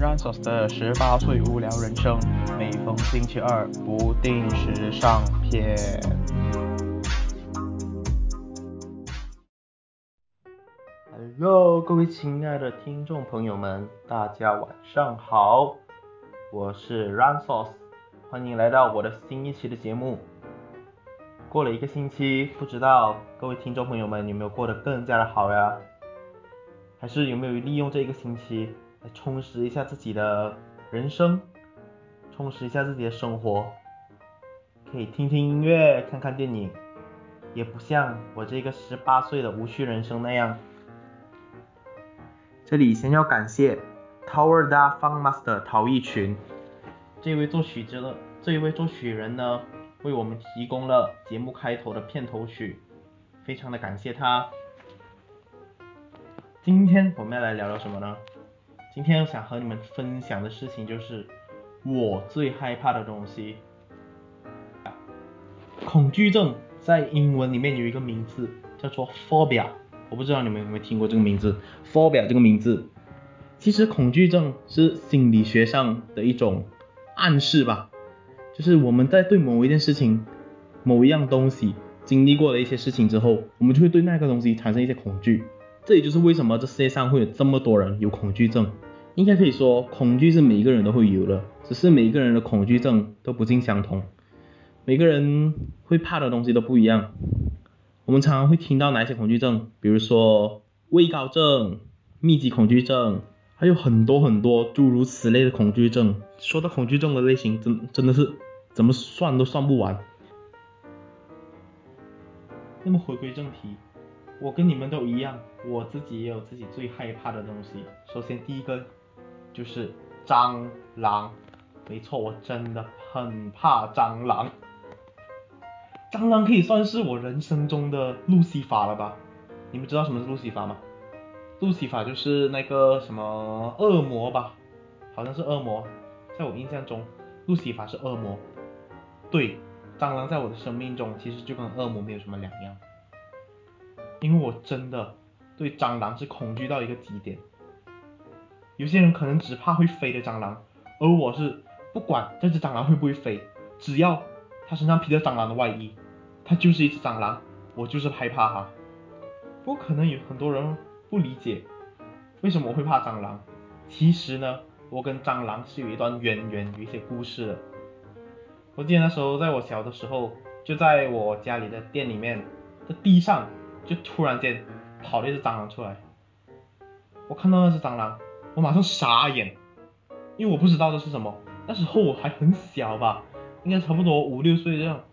r a n s o s 的十八岁无聊人生，每逢星期二不定时上片。Hello，各位亲爱的听众朋友们，大家晚上好，我是 r a n s o s 欢迎来到我的新一期的节目。过了一个星期，不知道各位听众朋友们有没有过得更加的好呀？还是有没有利用这一个星期？来充实一下自己的人生，充实一下自己的生活，可以听听音乐，看看电影，也不像我这个十八岁的无趣人生那样。这里先要感谢 Tower Da Fun Master 陶艺群，这位作曲者，这一位作曲人呢，为我们提供了节目开头的片头曲，非常的感谢他。今天我们要来聊聊什么呢？今天我想和你们分享的事情就是我最害怕的东西。恐惧症在英文里面有一个名字叫做 phobia，我不知道你们有没有听过这个名字，phobia 这个名字。其实恐惧症是心理学上的一种暗示吧，就是我们在对某一件事情、某一样东西经历过的一些事情之后，我们就会对那个东西产生一些恐惧。这也就是为什么这世界上会有这么多人有恐惧症。应该可以说，恐惧是每一个人都会有的，只是每一个人的恐惧症都不尽相同。每个人会怕的东西都不一样。我们常常会听到哪些恐惧症？比如说畏高症、密集恐惧症，还有很多很多诸如此类的恐惧症。说到恐惧症的类型，真真的是怎么算都算不完。那么回归正题。我跟你们都一样，我自己也有自己最害怕的东西。首先第一个就是蟑螂，没错，我真的很怕蟑螂。蟑螂可以算是我人生中的路西法了吧？你们知道什么是路西法吗？路西法就是那个什么恶魔吧？好像是恶魔，在我印象中，路西法是恶魔。对，蟑螂在我的生命中其实就跟恶魔没有什么两样。因为我真的对蟑螂是恐惧到一个极点。有些人可能只怕会飞的蟑螂，而我是不管这只蟑螂会不会飞，只要它身上披着蟑螂的外衣，它就是一只蟑螂，我就是害怕它。不过可能有很多人不理解为什么我会怕蟑螂。其实呢，我跟蟑螂是有一段渊源，有一些故事的。我记得那时候在我小的时候，就在我家里的店里面的地上。就突然间跑了一只蟑螂出来，我看到那只蟑螂，我马上傻眼，因为我不知道这是什么。那时候我还很小吧，应该差不多五六岁这样。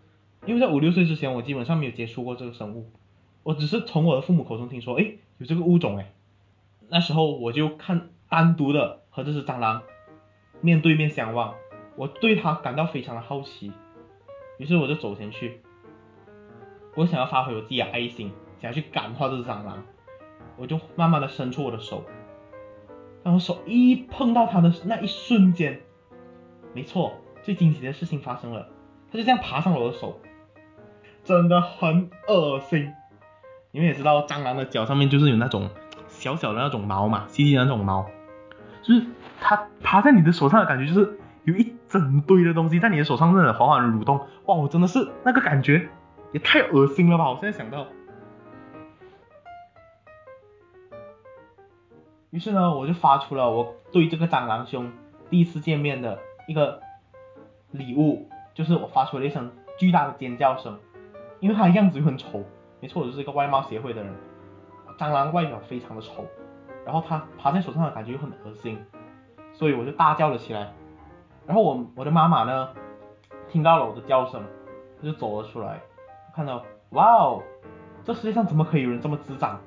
因为在五六岁之前，我基本上没有接触过这个生物，我只是从我的父母口中听说，哎，有这个物种哎。那时候我就看单独的和这只蟑螂面对面相望，我对它感到非常的好奇，于是我就走前去，我想要发挥我自己的爱心。想要去感化这只蟑螂，我就慢慢的伸出我的手，当我手一碰到它的那一瞬间，没错，最惊奇的事情发生了，它就这样爬上了我的手，真的很恶心。你们也知道，蟑螂的脚上面就是有那种小小的那种毛嘛，细细的那种毛，就是它爬在你的手上的感觉，就是有一整堆的东西在你的手上在缓缓蠕动，哇，我真的是那个感觉也太恶心了吧！我现在想到。于是呢，我就发出了我对这个蟑螂兄第一次见面的一个礼物，就是我发出了一声巨大的尖叫声，因为它的样子又很丑，没错，我就是一个外貌协会的人，蟑螂外表非常的丑，然后它爬在手上的感觉又很恶心，所以我就大叫了起来，然后我我的妈妈呢，听到了我的叫声，她就走了出来，看到，哇哦，这世界上怎么可以有人这么智障？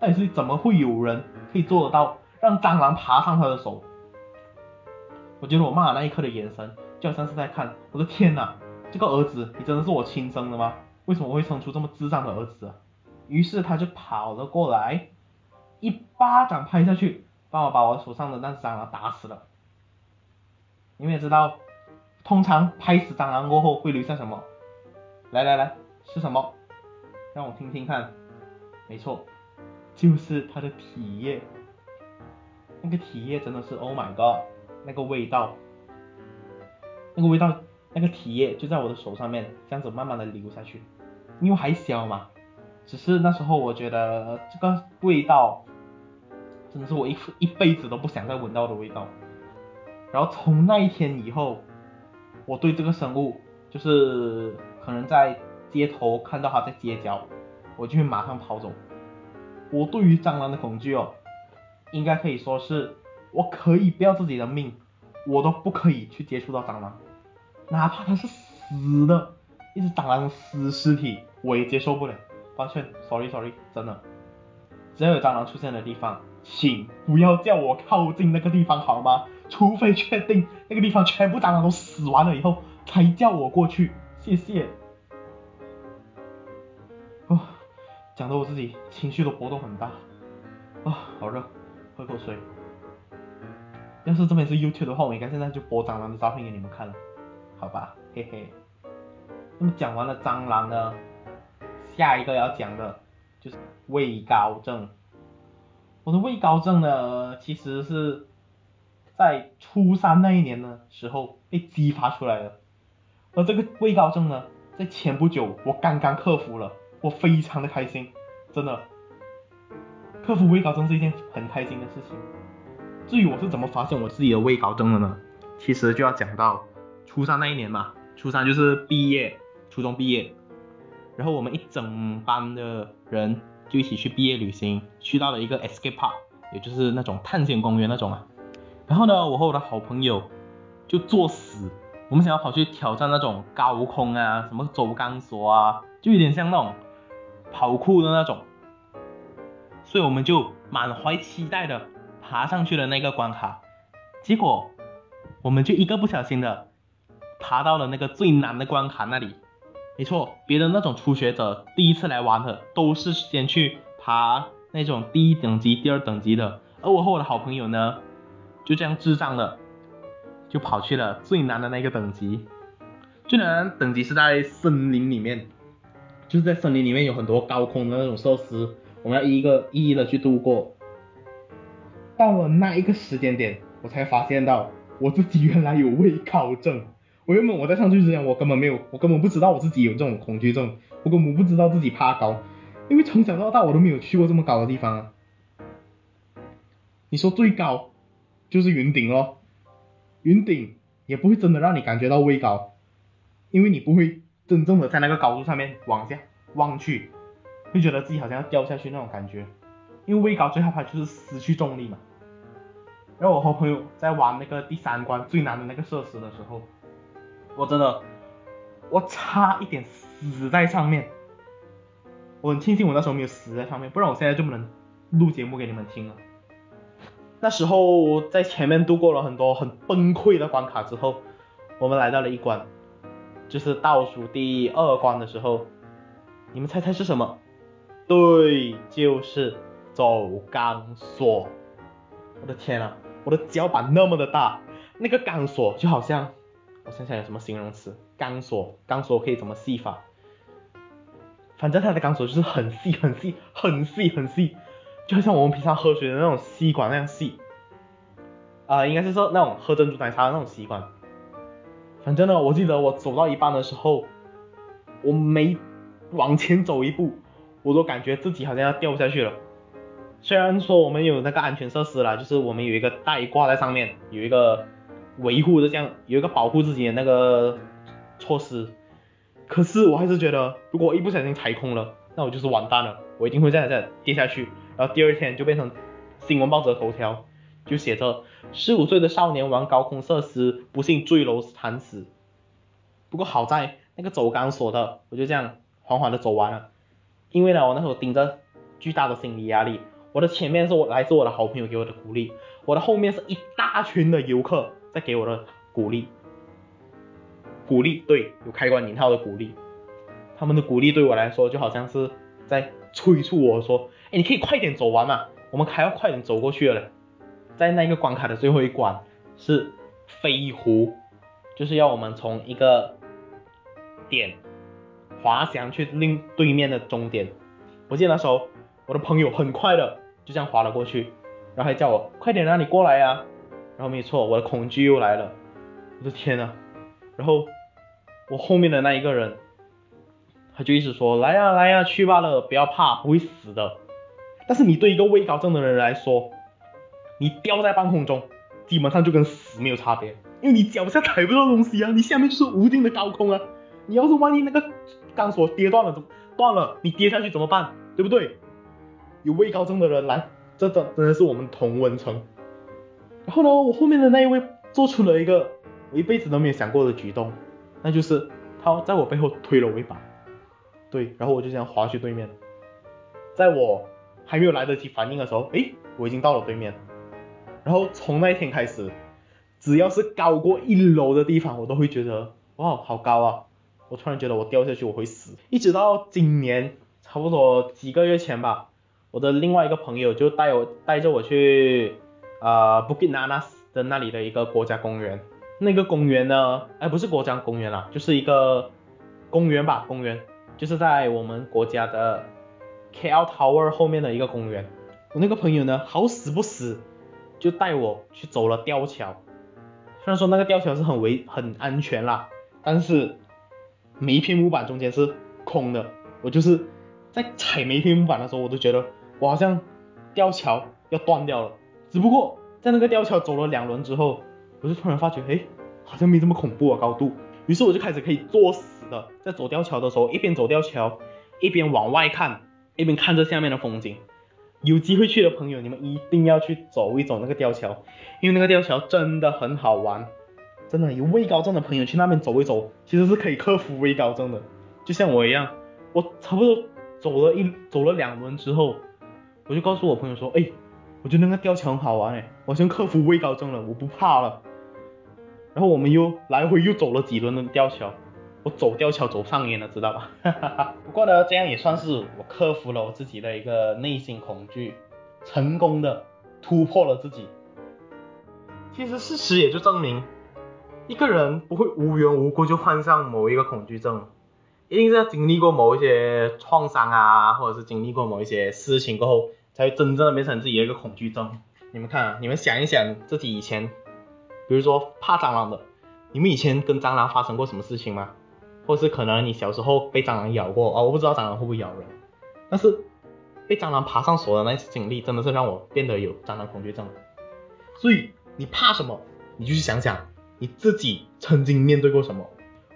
到底是怎么会有人可以做得到让蟑螂爬上他的手？我觉得我妈那一刻的眼神就好像是在看，我的天哪，这个儿子你真的是我亲生的吗？为什么会生出这么智障的儿子？于是他就跑了过来，一巴掌拍下去，帮我把我手上的那只蟑螂打死了。你们也知道，通常拍死蟑螂过后会留下什么？来来来，是什么？让我听听看。没错。就是它的体液。那个体液真的是 Oh my God，那个味道，那个味道，那个体液就在我的手上面这样子慢慢的流下去，因为还小嘛，只是那时候我觉得这个味道真的是我一一辈子都不想再闻到的味道。然后从那一天以后，我对这个生物就是可能在街头看到它在街角，我就会马上跑走。我对于蟑螂的恐惧哦，应该可以说是我可以不要自己的命，我都不可以去接触到蟑螂，哪怕它是死的，一只蟑螂的死尸体我也接受不了。抱歉，sorry sorry，真的，只要有蟑螂出现的地方，请不要叫我靠近那个地方好吗？除非确定那个地方全部蟑螂都死完了以后，才叫我过去，谢谢。讲的我自己情绪的波动很大，啊，好热，喝口水。要是这边是 YouTube 的话，我应该现在就播蟑螂的照片给你们看了，好吧，嘿嘿。那么讲完了蟑螂呢，下一个要讲的就是畏高症。我的畏高症呢，其实是。在初三那一年的时候被激发出来了，而这个畏高症呢，在前不久我刚刚克服了，我非常的开心，真的，克服畏高症是一件很开心的事情。至于我是怎么发现我自己的畏高症的呢？其实就要讲到初三那一年嘛，初三就是毕业，初中毕业，然后我们一整班的人就一起去毕业旅行，去到了一个 escape park，也就是那种探险公园那种啊。然后呢，我和我的好朋友就作死，我们想要跑去挑战那种高空啊，什么走钢索啊，就有点像那种跑酷的那种，所以我们就满怀期待的爬上去了那个关卡，结果我们就一个不小心的爬到了那个最难的关卡那里。没错，别的那种初学者第一次来玩的都是先去爬那种第一等级、第二等级的，而我和我的好朋友呢。就这样智障的，就跑去了最难的那个等级。最难等级是在森林里面，就是在森林里面有很多高空的那种设施，我们要一个一一的去度过。到了那一个时间点，我才发现到我自己原来有畏高症。我原本我在上去之前，我根本没有，我根本不知道我自己有这种恐惧症，我根本不知道自己怕高，因为从小到大我都没有去过这么高的地方啊。你说最高？就是云顶哦，云顶也不会真的让你感觉到畏高，因为你不会真正的在那个高度上面往下望去，会觉得自己好像要掉下去那种感觉。因为畏高最害怕就是失去重力嘛。然后我和朋友在玩那个第三关最难的那个设施的时候，我真的我差一点死在上面，我很庆幸我那时候没有死在上面，不然我现在就不能录节目给你们听了。那时候在前面度过了很多很崩溃的关卡之后，我们来到了一关，就是倒数第二关的时候，你们猜猜是什么？对，就是走钢索。我的天啊，我的脚板那么的大，那个钢索就好像，我想想有什么形容词？钢索，钢索可以怎么细法？反正它的钢索就是很细很细很细很细。就像我们平常喝水的那种吸管那样细，啊，应该是说那种喝珍珠奶茶的那种吸管。反正呢，我记得我走到一半的时候，我每往前走一步，我都感觉自己好像要掉下去了。虽然说我们有那个安全设施啦，就是我们有一个带挂在上面，有一个维护的这样，有一个保护自己的那个措施。可是我还是觉得，如果一不小心踩空了，那我就是完蛋了，我一定会这样这样跌下去。然后第二天就变成新闻报纸的头条，就写着十五岁的少年玩高空设施不幸坠楼惨死。不过好在那个走钢索的，我就这样缓缓的走完了。因为呢，我那时候顶着巨大的心理压力，我的前面是我来自我的好朋友给我的鼓励，我的后面是一大群的游客在给我的鼓励。鼓励对，有开关引号的鼓励，他们的鼓励对我来说就好像是在催促我说。哎，你可以快点走完嘛，我们还要快点走过去了。在那个关卡的最后一关是飞狐，就是要我们从一个点滑翔去另对面的终点。我记得那时候我的朋友很快的就这样滑了过去，然后还叫我快点啊，你过来呀。然后没错，我的恐惧又来了，我的天呐！然后我后面的那一个人，他就一直说来呀来呀去罢了，不要怕，不会死的。但是你对一个畏高症的人来说，你掉在半空中，基本上就跟死没有差别，因为你脚下踩不到东西啊，你下面就是无尽的高空啊。你要是万一那个钢索跌断了，怎断了？你跌下去怎么办？对不对？有畏高症的人来，这真真的是我们同温层。然后呢，我后面的那一位做出了一个我一辈子都没有想过的举动，那就是他在我背后推了我一把，对，然后我就这样滑去对面，在我还没有来得及反应的时候，诶，我已经到了对面，然后从那一天开始，只要是高过一楼的地方，我都会觉得哇，好高啊！我突然觉得我掉下去我会死，一直到今年差不多几个月前吧，我的另外一个朋友就带我带着我去。啊，Bukit Nanas 的那里的一个国家公园，那个公园呢，哎，不是国家公园啦，就是一个公园吧，公园，就是在我们国家的 KL Tower 后面的一个公园。我那个朋友呢，好死不死就带我去走了吊桥。虽然说那个吊桥是很危很安全啦，但是每一片木板中间是空的。我就是在踩每一片木板的时候，我都觉得我好像吊桥要断掉了。只不过在那个吊桥走了两轮之后，我就突然发觉，哎，好像没这么恐怖啊，高度。于是我就开始可以作死的，在走吊桥的时候，一边走吊桥，一边往外看，一边看着下面的风景。有机会去的朋友，你们一定要去走一走那个吊桥，因为那个吊桥真的很好玩。真的有畏高症的朋友去那边走一走，其实是可以克服畏高症的。就像我一样，我差不多走了一走了两轮之后，我就告诉我朋友说，哎。我觉得那个吊桥很好玩哎，我先克服畏高症了，我不怕了。然后我们又来回又走了几轮的吊桥，我走吊桥走上瘾了，知道吧？不过呢，这样也算是我克服了我自己的一个内心恐惧，成功的突破了自己。其实事实也就证明，一个人不会无缘无故就患上某一个恐惧症，一定是要经历过某一些创伤啊，或者是经历过某一些事情过后。才真正的变成自己的一个恐惧症。你们看，你们想一想自己以前，比如说怕蟑螂的，你们以前跟蟑螂发生过什么事情吗？或是可能你小时候被蟑螂咬过啊？我不知道蟑螂会不会咬人，但是被蟑螂爬上锁的那次经历，真的是让我变得有蟑螂恐惧症。所以你怕什么，你就去想想你自己曾经面对过什么。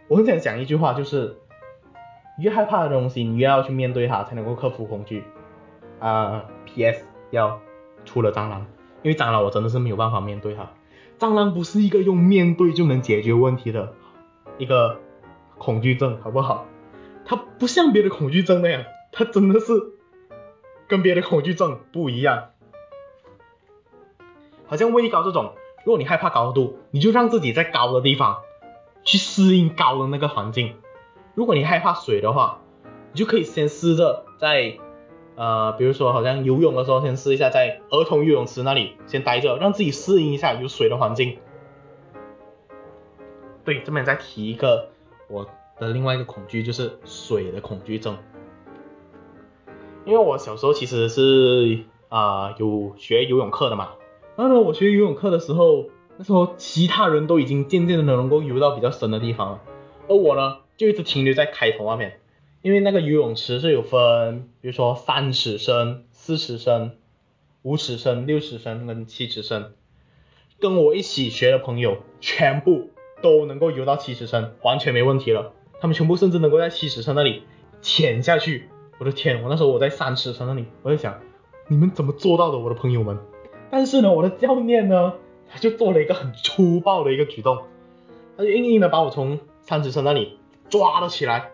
我很想讲一句话，就是越害怕的东西，你越要去面对它，才能够克服恐惧。啊，P.S. 要除了蟑螂，因为蟑螂我真的是没有办法面对它。蟑螂不是一个用面对就能解决问题的一个恐惧症，好不好？它不像别的恐惧症那样，它真的是跟别的恐惧症不一样。好像畏高这种，如果你害怕高度，你就让自己在高的地方去适应高的那个环境。如果你害怕水的话，你就可以先试着在。呃，比如说，好像游泳的时候，先试一下在儿童游泳池那里先待着，让自己适应一下有水的环境。对，这边再提一个我的另外一个恐惧，就是水的恐惧症。因为我小时候其实是啊有学游泳课的嘛，然后呢，我学游泳课的时候，那时候其他人都已经渐渐的能够游到比较深的地方了，而我呢，就一直停留在开头那边。因为那个游泳池是有分，比如说三尺深、四尺深、五尺深、六尺深跟七尺深，跟我一起学的朋友全部都能够游到七尺深，完全没问题了。他们全部甚至能够在七尺深那里潜下去。我的天，我那时候我在三尺深那里，我在想你们怎么做到的，我的朋友们？但是呢，我的教练呢，他就做了一个很粗暴的一个举动，他就硬硬的把我从三尺深那里抓了起来。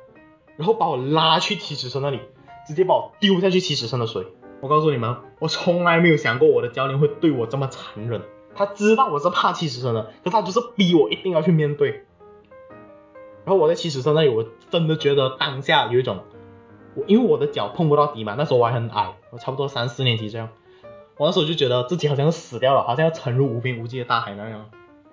然后把我拉去七尺深那里，直接把我丢下去七尺深的水。我告诉你们，我从来没有想过我的教练会对我这么残忍。他知道我是怕七尺深的，可他就是逼我一定要去面对。然后我在七尺深那里，我真的觉得当下有一种，我因为我的脚碰不到底嘛，那时候我还很矮，我差不多三四年级这样。我那时候就觉得自己好像死掉了，好像要沉入无边无际的大海那样。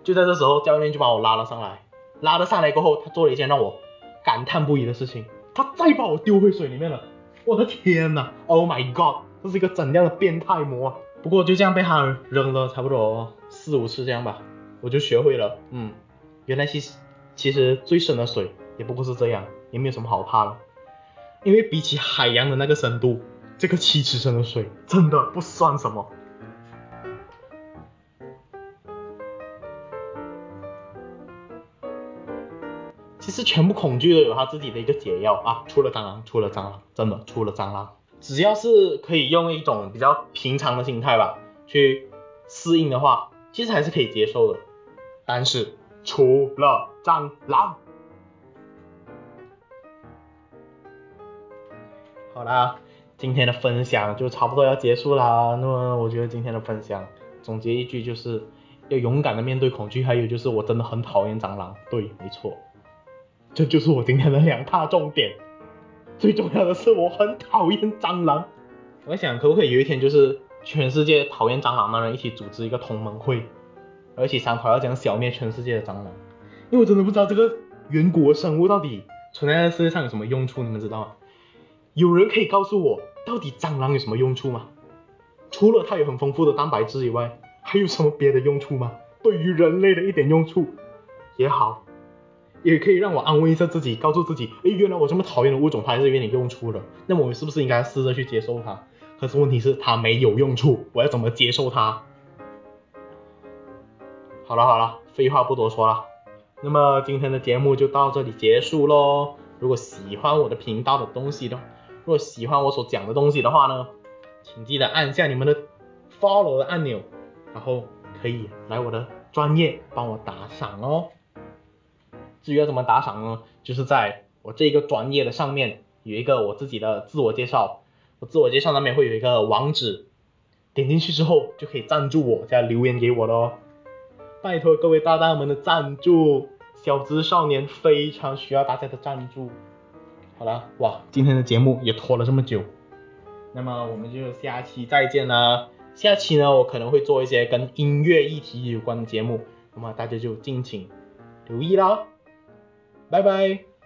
就在这时候，教练就把我拉了上来。拉了上来过后，他做了一件让我感叹不已的事情。他再把我丢回水里面了，我的天呐 o h my god，这是一个怎样的变态魔啊！不过就这样被他扔了差不多四五次这样吧，我就学会了，嗯，原来其实其实最深的水也不过是这样，也没有什么好怕的，因为比起海洋的那个深度，这个七尺深的水真的不算什么。其实全部恐惧都有它自己的一个解药啊，除了蟑螂，除了蟑螂，真的除了蟑螂，只要是可以用一种比较平常的心态吧，去适应的话，其实还是可以接受的。但是除了蟑螂，好啦，今天的分享就差不多要结束啦。那么我觉得今天的分享总结一句就是要勇敢的面对恐惧，还有就是我真的很讨厌蟑螂。对，没错。这就是我今天的两大重点。最重要的是，我很讨厌蟑螂。我在想，可不可以有一天，就是全世界讨厌蟑螂的人一起组织一个同盟会，而且商讨要怎样消灭全世界的蟑螂？因为我真的不知道这个远古生物到底存在在世界上有什么用处，你们知道吗？有人可以告诉我，到底蟑螂有什么用处吗？除了它有很丰富的蛋白质以外，还有什么别的用处吗？对于人类的一点用处也好。也可以让我安慰一下自己，告诉自己，哎，原来我这么讨厌的物种，它还是有点用处的。那么我是不是应该试着去接受它？可是问题是它没有用处，我要怎么接受它？好了好了，废话不多说了，那么今天的节目就到这里结束喽。如果喜欢我的频道的东西的，如果喜欢我所讲的东西的话呢，请记得按下你们的 follow 的按钮，然后可以来我的专业帮我打赏哦。至于要怎么打赏呢？就是在我这个专业的上面有一个我自己的自我介绍，我自我介绍那边会有一个网址，点进去之后就可以赞助我，加留言给我的哦。拜托各位大大们的赞助，小资少年非常需要大家的赞助。好了，哇，今天的节目也拖了这么久，那么我们就下期再见啦。下期呢，我可能会做一些跟音乐议题有关的节目，那么大家就敬请留意啦。拜拜。